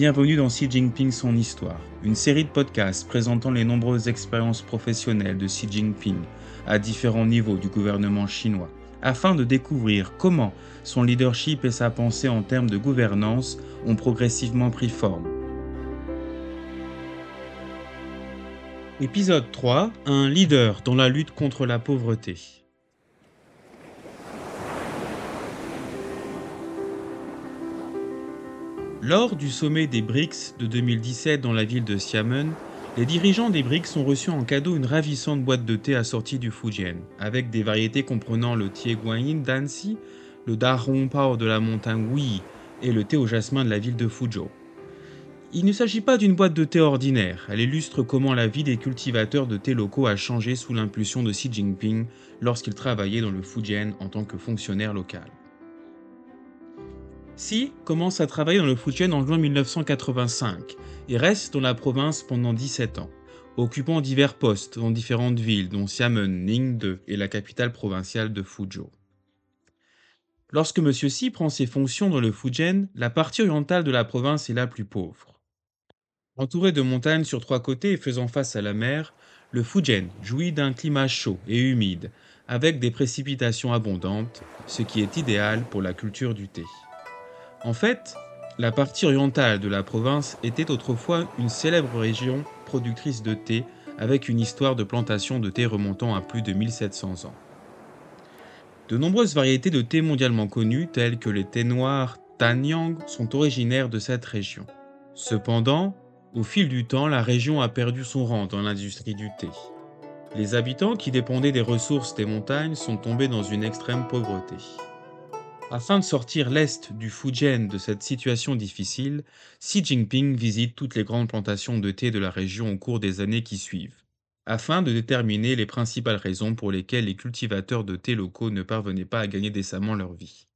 Bienvenue dans Xi Jinping son histoire, une série de podcasts présentant les nombreuses expériences professionnelles de Xi Jinping à différents niveaux du gouvernement chinois, afin de découvrir comment son leadership et sa pensée en termes de gouvernance ont progressivement pris forme. Épisode 3 Un leader dans la lutte contre la pauvreté. Lors du sommet des BRICS de 2017 dans la ville de Xiamen, les dirigeants des BRICS ont reçu en cadeau une ravissante boîte de thé assortie du Fujian, avec des variétés comprenant le thé guanyin d'Anxi, le Pao de la montagne Hui et le thé au jasmin de la ville de Fuzhou. Il ne s'agit pas d'une boîte de thé ordinaire, elle illustre comment la vie des cultivateurs de thé locaux a changé sous l'impulsion de Xi Jinping lorsqu'il travaillait dans le Fujian en tant que fonctionnaire local. Xi commence à travailler dans le Fujian en juin 1985 et reste dans la province pendant 17 ans, occupant divers postes dans différentes villes dont Xiamen, Ningde et la capitale provinciale de Fuzhou. Lorsque M. Xi prend ses fonctions dans le Fujian, la partie orientale de la province est la plus pauvre. Entouré de montagnes sur trois côtés et faisant face à la mer, le Fujian jouit d'un climat chaud et humide, avec des précipitations abondantes, ce qui est idéal pour la culture du thé. En fait, la partie orientale de la province était autrefois une célèbre région productrice de thé avec une histoire de plantation de thé remontant à plus de 1700 ans. De nombreuses variétés de thé mondialement connues, telles que les thés noirs Tanyang, sont originaires de cette région. Cependant, au fil du temps, la région a perdu son rang dans l'industrie du thé. Les habitants qui dépendaient des ressources des montagnes sont tombés dans une extrême pauvreté. Afin de sortir l'Est du Fujian de cette situation difficile, Xi Jinping visite toutes les grandes plantations de thé de la région au cours des années qui suivent, afin de déterminer les principales raisons pour lesquelles les cultivateurs de thé locaux ne parvenaient pas à gagner décemment leur vie.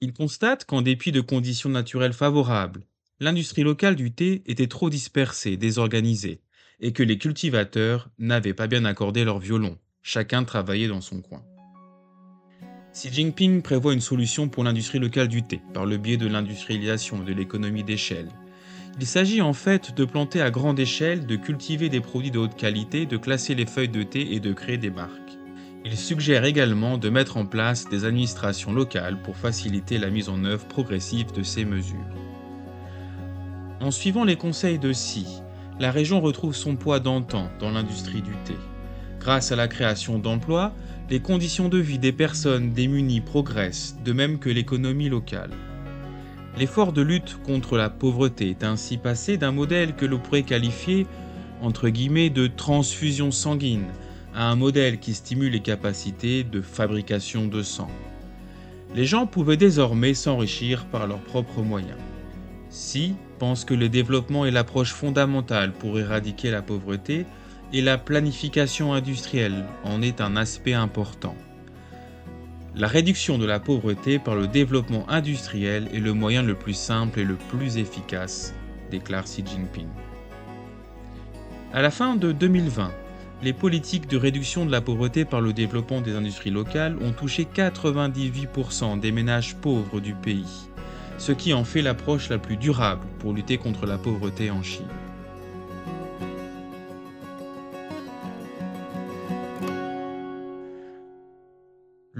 Il constate qu'en dépit de conditions naturelles favorables, l'industrie locale du thé était trop dispersée, désorganisée, et que les cultivateurs n'avaient pas bien accordé leur violon, chacun travaillait dans son coin. Xi Jinping prévoit une solution pour l'industrie locale du thé par le biais de l'industrialisation de l'économie d'échelle. Il s'agit en fait de planter à grande échelle, de cultiver des produits de haute qualité, de classer les feuilles de thé et de créer des marques. Il suggère également de mettre en place des administrations locales pour faciliter la mise en œuvre progressive de ces mesures. En suivant les conseils de Xi, la région retrouve son poids d'antan dans l'industrie du thé. Grâce à la création d'emplois, les conditions de vie des personnes démunies progressent, de même que l'économie locale. L'effort de lutte contre la pauvreté est ainsi passé d'un modèle que l'on pourrait qualifier de transfusion sanguine à un modèle qui stimule les capacités de fabrication de sang. Les gens pouvaient désormais s'enrichir par leurs propres moyens. Si pense que le développement est l'approche fondamentale pour éradiquer la pauvreté, et la planification industrielle en est un aspect important. La réduction de la pauvreté par le développement industriel est le moyen le plus simple et le plus efficace, déclare Xi Jinping. À la fin de 2020, les politiques de réduction de la pauvreté par le développement des industries locales ont touché 98% des ménages pauvres du pays, ce qui en fait l'approche la plus durable pour lutter contre la pauvreté en Chine.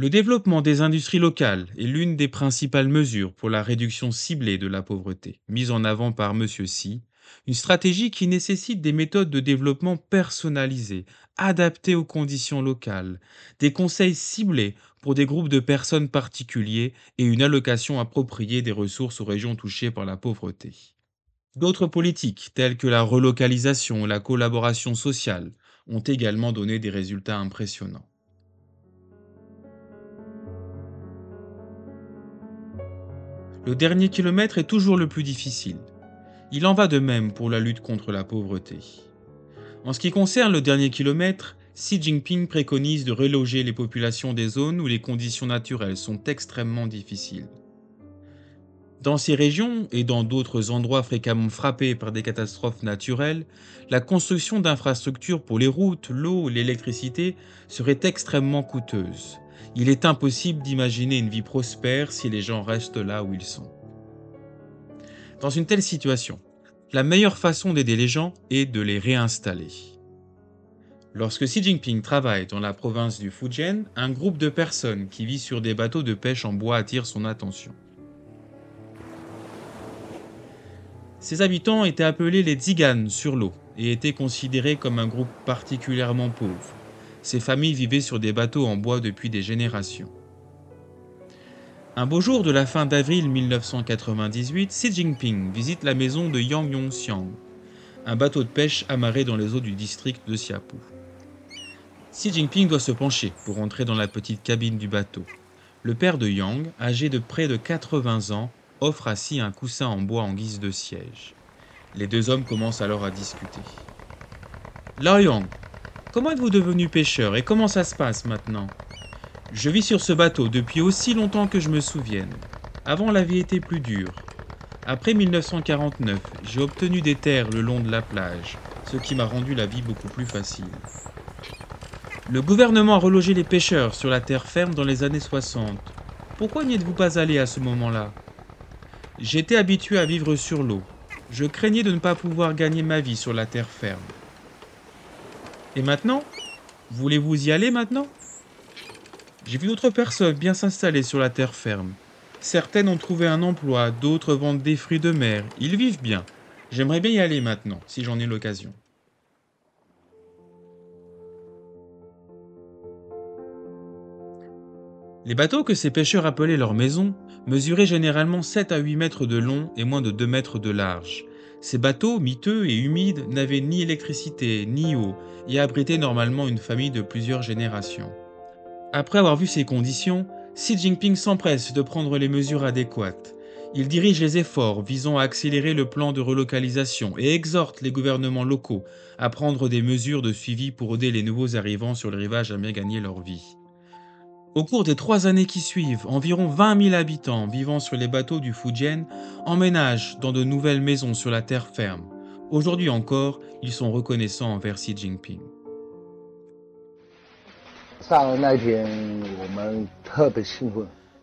Le développement des industries locales est l'une des principales mesures pour la réduction ciblée de la pauvreté, mise en avant par M. Xi, une stratégie qui nécessite des méthodes de développement personnalisées, adaptées aux conditions locales, des conseils ciblés pour des groupes de personnes particuliers et une allocation appropriée des ressources aux régions touchées par la pauvreté. D'autres politiques, telles que la relocalisation ou la collaboration sociale, ont également donné des résultats impressionnants. Le dernier kilomètre est toujours le plus difficile. Il en va de même pour la lutte contre la pauvreté. En ce qui concerne le dernier kilomètre, Xi Jinping préconise de reloger les populations des zones où les conditions naturelles sont extrêmement difficiles. Dans ces régions et dans d'autres endroits fréquemment frappés par des catastrophes naturelles, la construction d'infrastructures pour les routes, l'eau l'électricité serait extrêmement coûteuse. Il est impossible d'imaginer une vie prospère si les gens restent là où ils sont. Dans une telle situation, la meilleure façon d'aider les gens est de les réinstaller. Lorsque Xi Jinping travaille dans la province du Fujian, un groupe de personnes qui vit sur des bateaux de pêche en bois attire son attention. Ces habitants étaient appelés les Tziganes sur l'eau et étaient considérés comme un groupe particulièrement pauvre. Ces familles vivaient sur des bateaux en bois depuis des générations. Un beau jour de la fin d'avril 1998, Xi Jinping visite la maison de Yang Yongxiang, un bateau de pêche amarré dans les eaux du district de Xiapu. Xi Jinping doit se pencher pour entrer dans la petite cabine du bateau. Le père de Yang, âgé de près de 80 ans, offre à Xi un coussin en bois en guise de siège. Les deux hommes commencent alors à discuter. Lao Yang, comment êtes-vous devenu pêcheur et comment ça se passe maintenant? Je vis sur ce bateau depuis aussi longtemps que je me souvienne. Avant, la vie était plus dure. Après 1949, j'ai obtenu des terres le long de la plage, ce qui m'a rendu la vie beaucoup plus facile. Le gouvernement a relogé les pêcheurs sur la terre ferme dans les années 60. Pourquoi n'y êtes-vous pas allé à ce moment-là? J'étais habitué à vivre sur l'eau. Je craignais de ne pas pouvoir gagner ma vie sur la terre ferme. Et maintenant Voulez-vous y aller maintenant? J'ai vu d'autres personnes bien s'installer sur la terre ferme. Certaines ont trouvé un emploi, d'autres vendent des fruits de mer. Ils vivent bien. J'aimerais bien y aller maintenant, si j'en ai l'occasion. Les bateaux que ces pêcheurs appelaient leur maison mesuraient généralement 7 à 8 mètres de long et moins de 2 mètres de large. Ces bateaux, miteux et humides, n'avaient ni électricité ni eau et abritaient normalement une famille de plusieurs générations. Après avoir vu ces conditions, Xi Jinping s'empresse de prendre les mesures adéquates. Il dirige les efforts visant à accélérer le plan de relocalisation et exhorte les gouvernements locaux à prendre des mesures de suivi pour aider les nouveaux arrivants sur le rivage à bien gagner leur vie. Au cours des trois années qui suivent, environ 20 000 habitants vivant sur les bateaux du Fujian emménagent dans de nouvelles maisons sur la terre ferme. Aujourd'hui encore, ils sont reconnaissants envers Xi Jinping.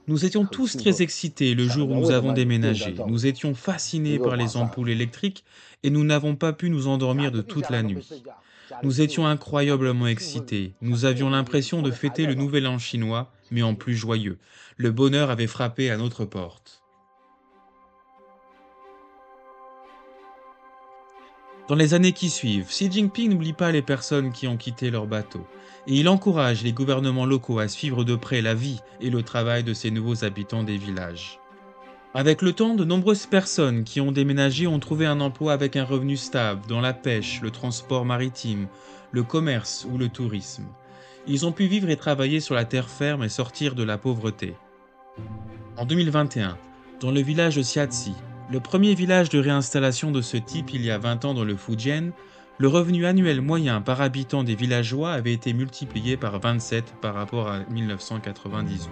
Nous étions tous très excités le jour où nous avons déménagé. Nous étions fascinés par les ampoules électriques et nous n'avons pas pu nous endormir de toute la nuit. Nous étions incroyablement excités. Nous avions l'impression de fêter le nouvel an chinois, mais en plus joyeux. Le bonheur avait frappé à notre porte. Dans les années qui suivent, Xi Jinping n'oublie pas les personnes qui ont quitté leur bateau, et il encourage les gouvernements locaux à suivre de près la vie et le travail de ces nouveaux habitants des villages. Avec le temps, de nombreuses personnes qui ont déménagé ont trouvé un emploi avec un revenu stable dans la pêche, le transport maritime, le commerce ou le tourisme. Ils ont pu vivre et travailler sur la terre ferme et sortir de la pauvreté. En 2021, dans le village de Xiazi, le premier village de réinstallation de ce type il y a 20 ans dans le Fujian, le revenu annuel moyen par habitant des villageois avait été multiplié par 27 par rapport à 1998.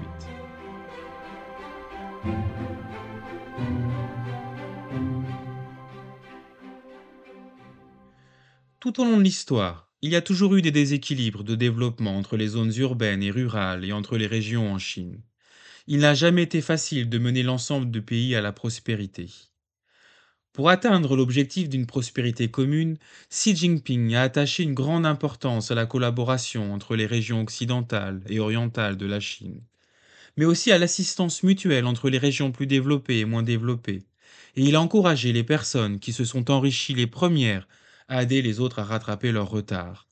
Tout au long de l'histoire, il y a toujours eu des déséquilibres de développement entre les zones urbaines et rurales et entre les régions en Chine il n'a jamais été facile de mener l'ensemble du pays à la prospérité. Pour atteindre l'objectif d'une prospérité commune, Xi Jinping a attaché une grande importance à la collaboration entre les régions occidentales et orientales de la Chine, mais aussi à l'assistance mutuelle entre les régions plus développées et moins développées, et il a encouragé les personnes qui se sont enrichies les premières à aider les autres à rattraper leur retard.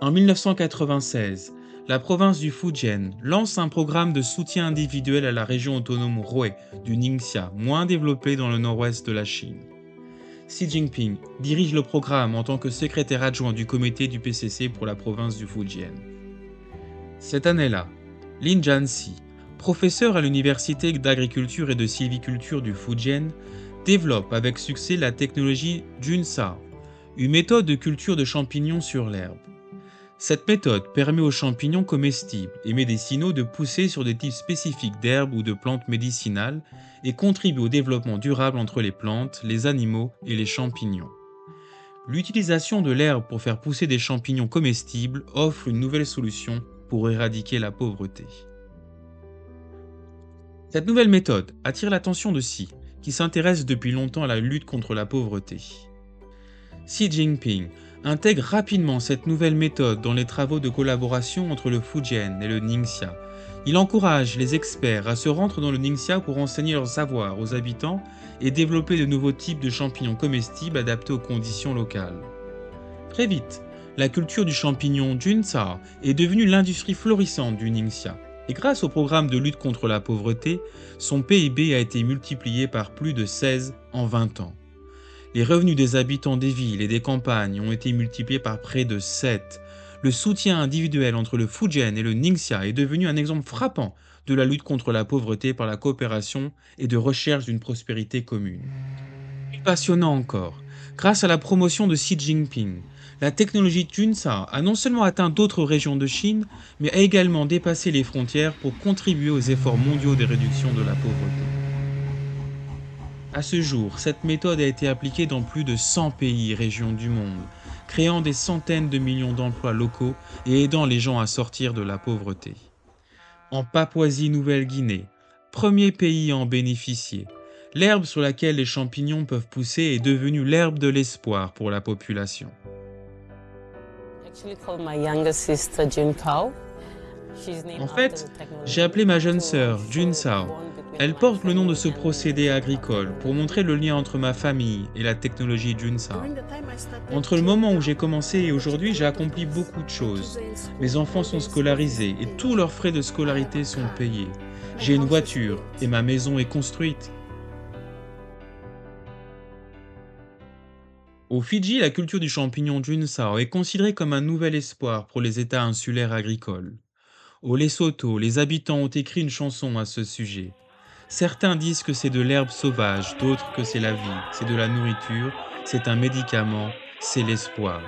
En 1996, la province du Fujian lance un programme de soutien individuel à la région autonome Hui du Ningxia, moins développée dans le nord-ouest de la Chine. Xi Jinping dirige le programme en tant que secrétaire adjoint du comité du PCC pour la province du Fujian. Cette année-là, Lin Jianxi, professeur à l'université d'agriculture et de sylviculture du Fujian, développe avec succès la technologie Junsa, une méthode de culture de champignons sur l'herbe. Cette méthode permet aux champignons comestibles et médicinaux de pousser sur des types spécifiques d'herbes ou de plantes médicinales et contribue au développement durable entre les plantes, les animaux et les champignons. L'utilisation de l'herbe pour faire pousser des champignons comestibles offre une nouvelle solution pour éradiquer la pauvreté. Cette nouvelle méthode attire l'attention de Xi, qui s'intéresse depuis longtemps à la lutte contre la pauvreté. Xi Jinping intègre rapidement cette nouvelle méthode dans les travaux de collaboration entre le Fujian et le Ningxia. Il encourage les experts à se rendre dans le Ningxia pour enseigner leur savoir aux habitants et développer de nouveaux types de champignons comestibles adaptés aux conditions locales. Très vite, la culture du champignon Junsa est devenue l'industrie florissante du Ningxia. Et grâce au programme de lutte contre la pauvreté, son PIB a été multiplié par plus de 16 en 20 ans. Les revenus des habitants des villes et des campagnes ont été multipliés par près de 7. Le soutien individuel entre le Fujian et le Ningxia est devenu un exemple frappant de la lutte contre la pauvreté par la coopération et de recherche d'une prospérité commune. Plus passionnant encore, grâce à la promotion de Xi Jinping, la technologie Junsa a non seulement atteint d'autres régions de Chine, mais a également dépassé les frontières pour contribuer aux efforts mondiaux de réduction de la pauvreté. À ce jour, cette méthode a été appliquée dans plus de 100 pays et régions du monde, créant des centaines de millions d'emplois locaux et aidant les gens à sortir de la pauvreté. En Papouasie-Nouvelle-Guinée, premier pays à en bénéficier, l'herbe sur laquelle les champignons peuvent pousser est devenue l'herbe de l'espoir pour la population. En fait, j'ai appelé ma jeune sœur, Jun Sao. Elle porte le nom de ce procédé agricole pour montrer le lien entre ma famille et la technologie Jun Sao. Entre le moment où j'ai commencé et aujourd'hui, j'ai accompli beaucoup de choses. Mes enfants sont scolarisés et tous leurs frais de scolarité sont payés. J'ai une voiture et ma maison est construite. Au Fidji, la culture du champignon Junsao est considérée comme un nouvel espoir pour les États insulaires agricoles. Au Lesotho, les habitants ont écrit une chanson à ce sujet. Certains disent que c'est de l'herbe sauvage, d'autres que c'est la vie, c'est de la nourriture, c'est un médicament, c'est l'espoir.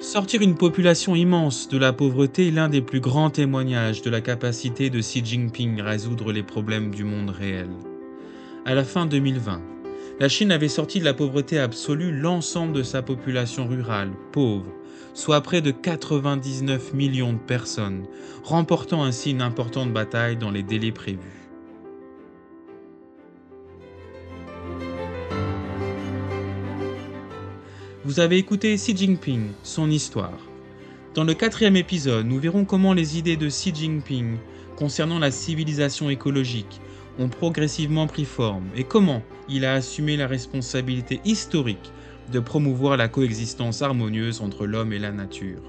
Sortir une population immense de la pauvreté est l'un des plus grands témoignages de la capacité de Xi Jinping à résoudre les problèmes du monde réel. À la fin 2020, la Chine avait sorti de la pauvreté absolue l'ensemble de sa population rurale, pauvre, soit près de 99 millions de personnes, remportant ainsi une importante bataille dans les délais prévus. Vous avez écouté Xi Jinping, son histoire. Dans le quatrième épisode, nous verrons comment les idées de Xi Jinping concernant la civilisation écologique ont progressivement pris forme et comment il a assumé la responsabilité historique de promouvoir la coexistence harmonieuse entre l'homme et la nature.